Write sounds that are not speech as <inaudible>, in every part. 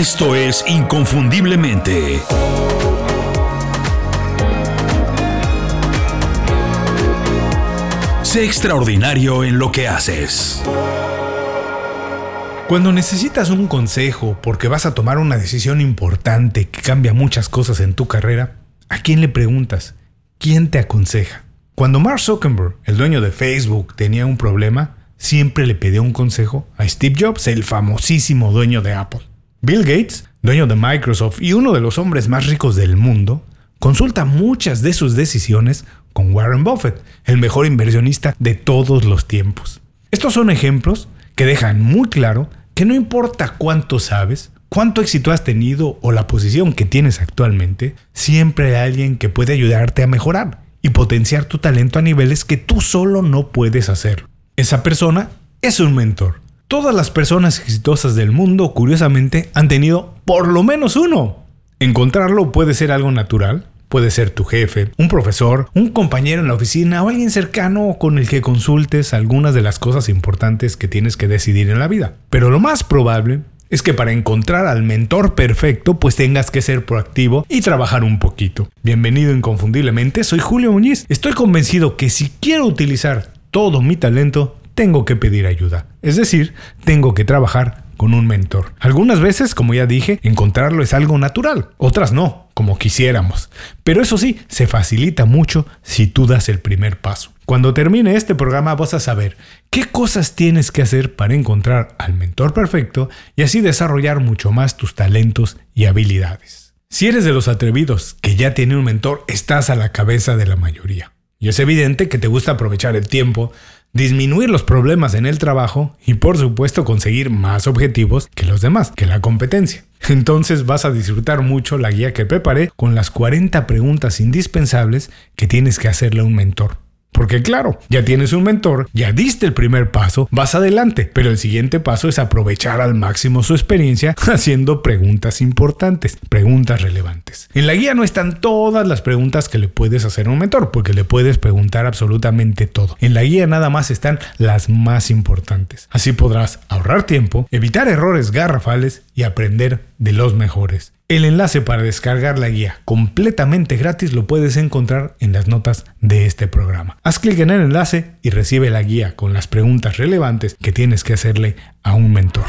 Esto es Inconfundiblemente. Sé extraordinario en lo que haces. Cuando necesitas un consejo porque vas a tomar una decisión importante que cambia muchas cosas en tu carrera, ¿a quién le preguntas? ¿Quién te aconseja? Cuando Mark Zuckerberg, el dueño de Facebook, tenía un problema, siempre le pidió un consejo a Steve Jobs, el famosísimo dueño de Apple. Bill Gates, dueño de Microsoft y uno de los hombres más ricos del mundo, consulta muchas de sus decisiones con Warren Buffett, el mejor inversionista de todos los tiempos. Estos son ejemplos que dejan muy claro que no importa cuánto sabes, cuánto éxito has tenido o la posición que tienes actualmente, siempre hay alguien que puede ayudarte a mejorar y potenciar tu talento a niveles que tú solo no puedes hacer. Esa persona es un mentor. Todas las personas exitosas del mundo, curiosamente, han tenido por lo menos uno. Encontrarlo puede ser algo natural, Puede ser tu jefe, un profesor, un compañero en la oficina o alguien cercano con el que consultes algunas de las cosas importantes que tienes que decidir en la vida. Pero lo más probable es que para encontrar al mentor perfecto pues tengas que ser proactivo y trabajar un poquito. Bienvenido inconfundiblemente, soy Julio Muñiz. Estoy convencido que si quiero utilizar todo mi talento, tengo que pedir ayuda. Es decir, tengo que trabajar con un mentor. Algunas veces, como ya dije, encontrarlo es algo natural, otras no, como quisiéramos. Pero eso sí, se facilita mucho si tú das el primer paso. Cuando termine este programa vas a saber qué cosas tienes que hacer para encontrar al mentor perfecto y así desarrollar mucho más tus talentos y habilidades. Si eres de los atrevidos que ya tiene un mentor, estás a la cabeza de la mayoría. Y es evidente que te gusta aprovechar el tiempo, disminuir los problemas en el trabajo y por supuesto conseguir más objetivos que los demás, que la competencia. <laughs> Entonces vas a disfrutar mucho la guía que preparé con las 40 preguntas indispensables que tienes que hacerle a un mentor. Porque claro, ya tienes un mentor, ya diste el primer paso, vas adelante, pero el siguiente paso es aprovechar al máximo su experiencia <laughs> haciendo preguntas importantes, preguntas relevantes. En la guía no están todas las preguntas que le puedes hacer a un mentor, porque le puedes preguntar absolutamente todo. En la guía nada más están las más importantes. Así podrás ahorrar tiempo, evitar errores garrafales y aprender de los mejores. El enlace para descargar la guía completamente gratis lo puedes encontrar en las notas de este programa. Haz clic en el enlace y recibe la guía con las preguntas relevantes que tienes que hacerle a un mentor.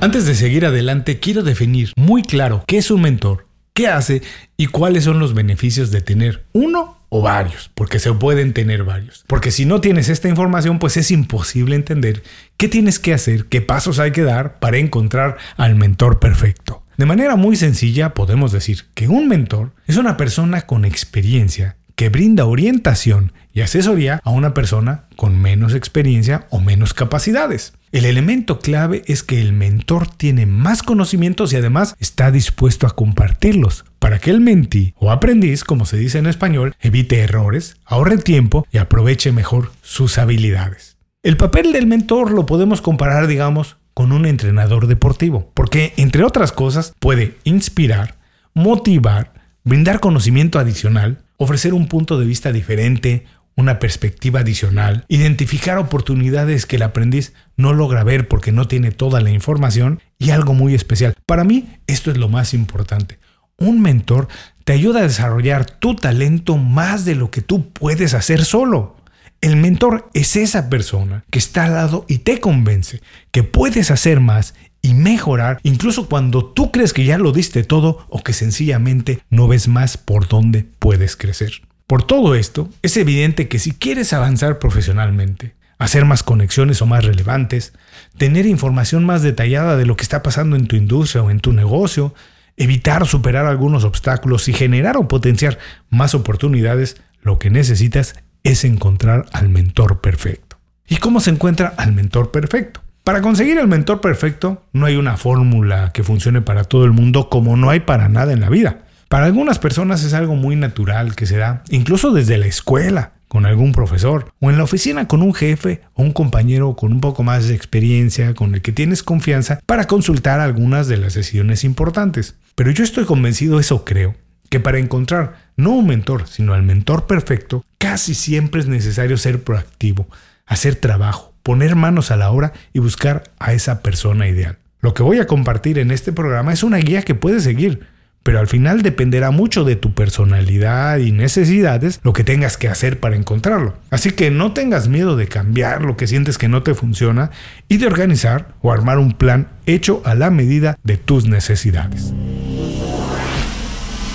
Antes de seguir adelante, quiero definir muy claro qué es un mentor, qué hace y cuáles son los beneficios de tener uno o varios, porque se pueden tener varios. Porque si no tienes esta información, pues es imposible entender qué tienes que hacer, qué pasos hay que dar para encontrar al mentor perfecto. De manera muy sencilla podemos decir que un mentor es una persona con experiencia que brinda orientación y asesoría a una persona con menos experiencia o menos capacidades. El elemento clave es que el mentor tiene más conocimientos y además está dispuesto a compartirlos para que el mentí o aprendiz, como se dice en español, evite errores, ahorre tiempo y aproveche mejor sus habilidades. El papel del mentor lo podemos comparar, digamos, con un entrenador deportivo, porque entre otras cosas puede inspirar, motivar, brindar conocimiento adicional, ofrecer un punto de vista diferente, una perspectiva adicional, identificar oportunidades que el aprendiz no logra ver porque no tiene toda la información y algo muy especial. Para mí esto es lo más importante. Un mentor te ayuda a desarrollar tu talento más de lo que tú puedes hacer solo. El mentor es esa persona que está al lado y te convence que puedes hacer más y mejorar incluso cuando tú crees que ya lo diste todo o que sencillamente no ves más por dónde puedes crecer. Por todo esto, es evidente que si quieres avanzar profesionalmente, hacer más conexiones o más relevantes, tener información más detallada de lo que está pasando en tu industria o en tu negocio, evitar superar algunos obstáculos y generar o potenciar más oportunidades, lo que necesitas es encontrar al mentor perfecto. ¿Y cómo se encuentra al mentor perfecto? Para conseguir el mentor perfecto no hay una fórmula que funcione para todo el mundo como no hay para nada en la vida. Para algunas personas es algo muy natural que se da, incluso desde la escuela, con algún profesor, o en la oficina con un jefe o un compañero con un poco más de experiencia, con el que tienes confianza para consultar algunas de las decisiones importantes. Pero yo estoy convencido, eso creo, que para encontrar no un mentor, sino al mentor perfecto, casi siempre es necesario ser proactivo, hacer trabajo, poner manos a la obra y buscar a esa persona ideal. Lo que voy a compartir en este programa es una guía que puedes seguir, pero al final dependerá mucho de tu personalidad y necesidades lo que tengas que hacer para encontrarlo. Así que no tengas miedo de cambiar lo que sientes que no te funciona y de organizar o armar un plan hecho a la medida de tus necesidades.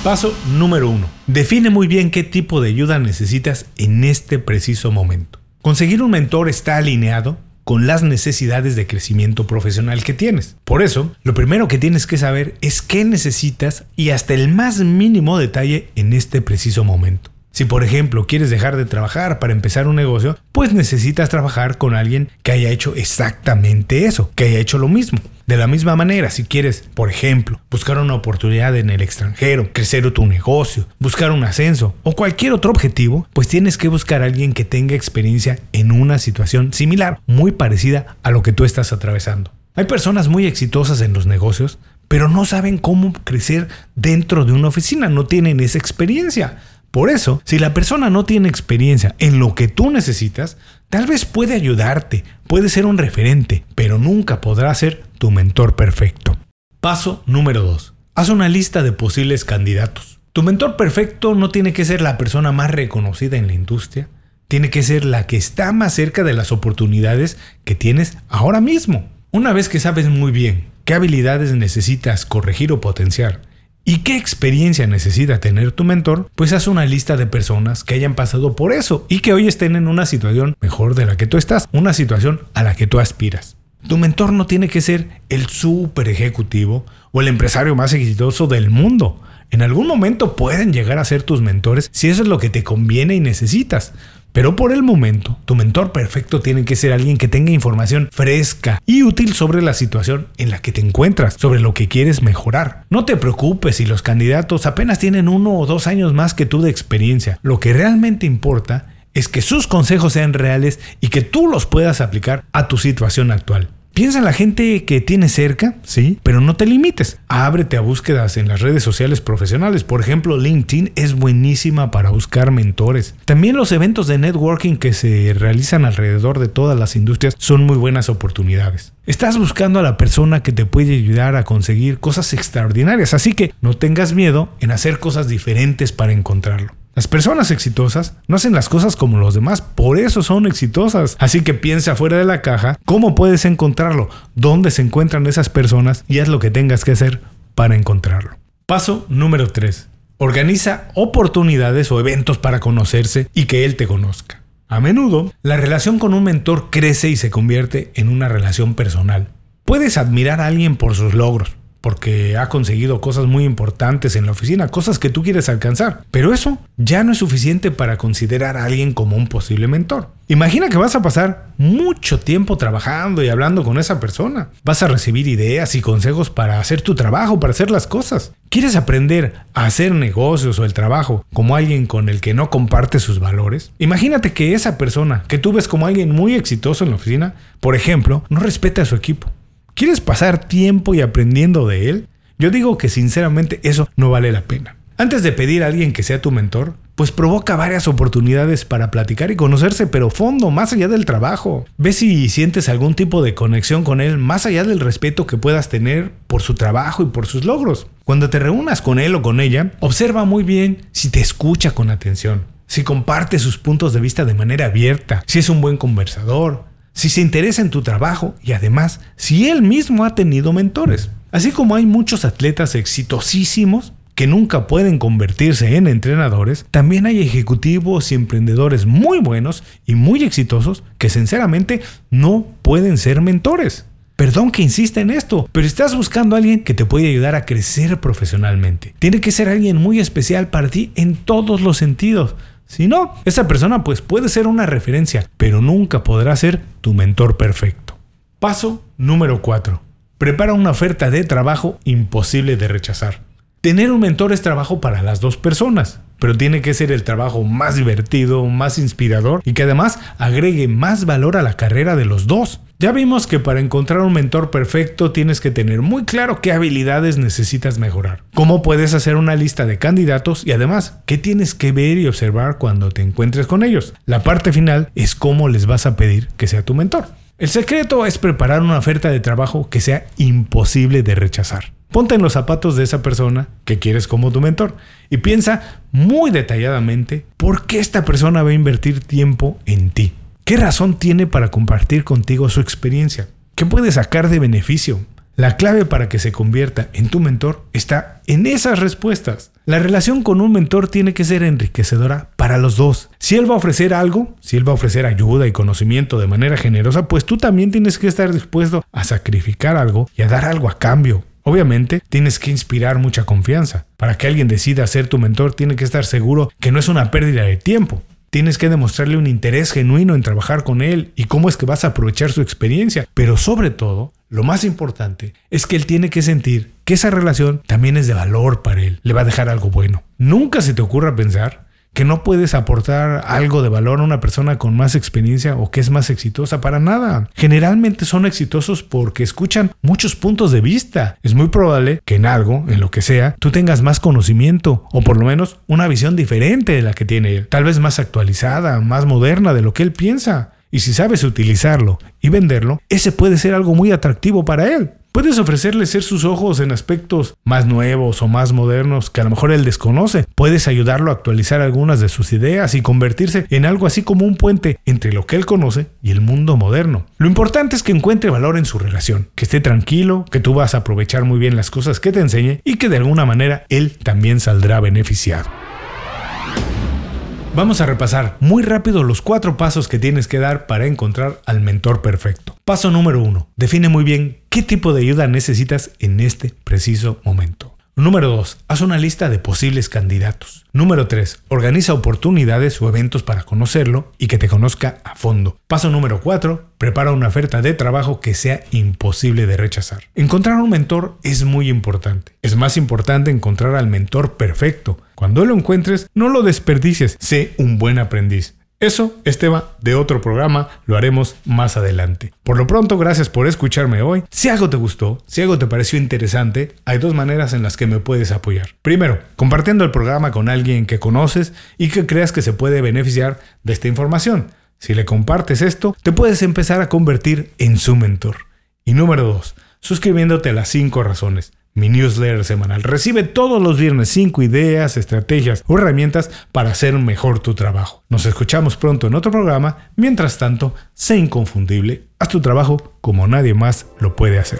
Paso número 1. Define muy bien qué tipo de ayuda necesitas en este preciso momento. Conseguir un mentor está alineado con las necesidades de crecimiento profesional que tienes. Por eso, lo primero que tienes que saber es qué necesitas y hasta el más mínimo detalle en este preciso momento. Si por ejemplo quieres dejar de trabajar para empezar un negocio, pues necesitas trabajar con alguien que haya hecho exactamente eso, que haya hecho lo mismo. De la misma manera, si quieres, por ejemplo, buscar una oportunidad en el extranjero, crecer tu negocio, buscar un ascenso o cualquier otro objetivo, pues tienes que buscar a alguien que tenga experiencia en una situación similar, muy parecida a lo que tú estás atravesando. Hay personas muy exitosas en los negocios, pero no saben cómo crecer dentro de una oficina, no tienen esa experiencia. Por eso, si la persona no tiene experiencia en lo que tú necesitas, tal vez puede ayudarte, puede ser un referente, pero nunca podrá ser tu mentor perfecto. Paso número 2. Haz una lista de posibles candidatos. Tu mentor perfecto no tiene que ser la persona más reconocida en la industria, tiene que ser la que está más cerca de las oportunidades que tienes ahora mismo. Una vez que sabes muy bien qué habilidades necesitas corregir o potenciar, ¿Y qué experiencia necesita tener tu mentor? Pues haz una lista de personas que hayan pasado por eso y que hoy estén en una situación mejor de la que tú estás, una situación a la que tú aspiras. Tu mentor no tiene que ser el super ejecutivo o el empresario más exitoso del mundo. En algún momento pueden llegar a ser tus mentores si eso es lo que te conviene y necesitas. Pero por el momento, tu mentor perfecto tiene que ser alguien que tenga información fresca y útil sobre la situación en la que te encuentras, sobre lo que quieres mejorar. No te preocupes si los candidatos apenas tienen uno o dos años más que tú de experiencia. Lo que realmente importa es que sus consejos sean reales y que tú los puedas aplicar a tu situación actual. Piensa en la gente que tienes cerca, sí, pero no te limites. Ábrete a búsquedas en las redes sociales profesionales. Por ejemplo, LinkedIn es buenísima para buscar mentores. También los eventos de networking que se realizan alrededor de todas las industrias son muy buenas oportunidades. Estás buscando a la persona que te puede ayudar a conseguir cosas extraordinarias, así que no tengas miedo en hacer cosas diferentes para encontrarlo. Las personas exitosas no hacen las cosas como los demás, por eso son exitosas. Así que piensa fuera de la caja, cómo puedes encontrarlo, dónde se encuentran esas personas y haz lo que tengas que hacer para encontrarlo. Paso número 3. Organiza oportunidades o eventos para conocerse y que él te conozca. A menudo, la relación con un mentor crece y se convierte en una relación personal. Puedes admirar a alguien por sus logros, porque ha conseguido cosas muy importantes en la oficina, cosas que tú quieres alcanzar. Pero eso ya no es suficiente para considerar a alguien como un posible mentor. Imagina que vas a pasar mucho tiempo trabajando y hablando con esa persona. Vas a recibir ideas y consejos para hacer tu trabajo, para hacer las cosas. ¿Quieres aprender a hacer negocios o el trabajo como alguien con el que no comparte sus valores? Imagínate que esa persona que tú ves como alguien muy exitoso en la oficina, por ejemplo, no respeta a su equipo ¿Quieres pasar tiempo y aprendiendo de él? Yo digo que sinceramente eso no vale la pena. Antes de pedir a alguien que sea tu mentor, pues provoca varias oportunidades para platicar y conocerse, pero fondo, más allá del trabajo. Ve si sientes algún tipo de conexión con él, más allá del respeto que puedas tener por su trabajo y por sus logros. Cuando te reúnas con él o con ella, observa muy bien si te escucha con atención, si comparte sus puntos de vista de manera abierta, si es un buen conversador, si se interesa en tu trabajo y además si él mismo ha tenido mentores. Así como hay muchos atletas exitosísimos que nunca pueden convertirse en entrenadores, también hay ejecutivos y emprendedores muy buenos y muy exitosos que sinceramente no pueden ser mentores. Perdón que insista en esto, pero estás buscando a alguien que te puede ayudar a crecer profesionalmente. Tiene que ser alguien muy especial para ti en todos los sentidos. Si no, esa persona pues puede ser una referencia, pero nunca podrá ser tu mentor perfecto. Paso número 4. Prepara una oferta de trabajo imposible de rechazar. Tener un mentor es trabajo para las dos personas, pero tiene que ser el trabajo más divertido, más inspirador y que además agregue más valor a la carrera de los dos. Ya vimos que para encontrar un mentor perfecto tienes que tener muy claro qué habilidades necesitas mejorar, cómo puedes hacer una lista de candidatos y además qué tienes que ver y observar cuando te encuentres con ellos. La parte final es cómo les vas a pedir que sea tu mentor. El secreto es preparar una oferta de trabajo que sea imposible de rechazar. Ponte en los zapatos de esa persona que quieres como tu mentor y piensa muy detalladamente por qué esta persona va a invertir tiempo en ti. ¿Qué razón tiene para compartir contigo su experiencia? ¿Qué puede sacar de beneficio? La clave para que se convierta en tu mentor está en esas respuestas. La relación con un mentor tiene que ser enriquecedora para los dos. Si él va a ofrecer algo, si él va a ofrecer ayuda y conocimiento de manera generosa, pues tú también tienes que estar dispuesto a sacrificar algo y a dar algo a cambio. Obviamente, tienes que inspirar mucha confianza. Para que alguien decida ser tu mentor, tiene que estar seguro que no es una pérdida de tiempo. Tienes que demostrarle un interés genuino en trabajar con él y cómo es que vas a aprovechar su experiencia. Pero sobre todo, lo más importante es que él tiene que sentir que esa relación también es de valor para él, le va a dejar algo bueno. Nunca se te ocurra pensar que no puedes aportar algo de valor a una persona con más experiencia o que es más exitosa para nada. Generalmente son exitosos porque escuchan muchos puntos de vista. Es muy probable que en algo, en lo que sea, tú tengas más conocimiento o por lo menos una visión diferente de la que tiene él, tal vez más actualizada, más moderna de lo que él piensa. Y si sabes utilizarlo y venderlo, ese puede ser algo muy atractivo para él. Puedes ofrecerle ser sus ojos en aspectos más nuevos o más modernos que a lo mejor él desconoce. Puedes ayudarlo a actualizar algunas de sus ideas y convertirse en algo así como un puente entre lo que él conoce y el mundo moderno. Lo importante es que encuentre valor en su relación, que esté tranquilo, que tú vas a aprovechar muy bien las cosas que te enseñe y que de alguna manera él también saldrá beneficiado. Vamos a repasar muy rápido los cuatro pasos que tienes que dar para encontrar al mentor perfecto. Paso número uno. Define muy bien qué tipo de ayuda necesitas en este preciso momento. Número 2. Haz una lista de posibles candidatos. Número 3. Organiza oportunidades o eventos para conocerlo y que te conozca a fondo. Paso número 4. Prepara una oferta de trabajo que sea imposible de rechazar. Encontrar un mentor es muy importante. Es más importante encontrar al mentor perfecto. Cuando lo encuentres, no lo desperdicies. Sé un buen aprendiz. Eso, Esteban, de otro programa, lo haremos más adelante. Por lo pronto, gracias por escucharme hoy. Si algo te gustó, si algo te pareció interesante, hay dos maneras en las que me puedes apoyar. Primero, compartiendo el programa con alguien que conoces y que creas que se puede beneficiar de esta información. Si le compartes esto, te puedes empezar a convertir en su mentor. Y número dos, suscribiéndote a las 5 razones mi newsletter semanal. Recibe todos los viernes 5 ideas, estrategias o herramientas para hacer mejor tu trabajo. Nos escuchamos pronto en otro programa. Mientras tanto, sé inconfundible. Haz tu trabajo como nadie más lo puede hacer.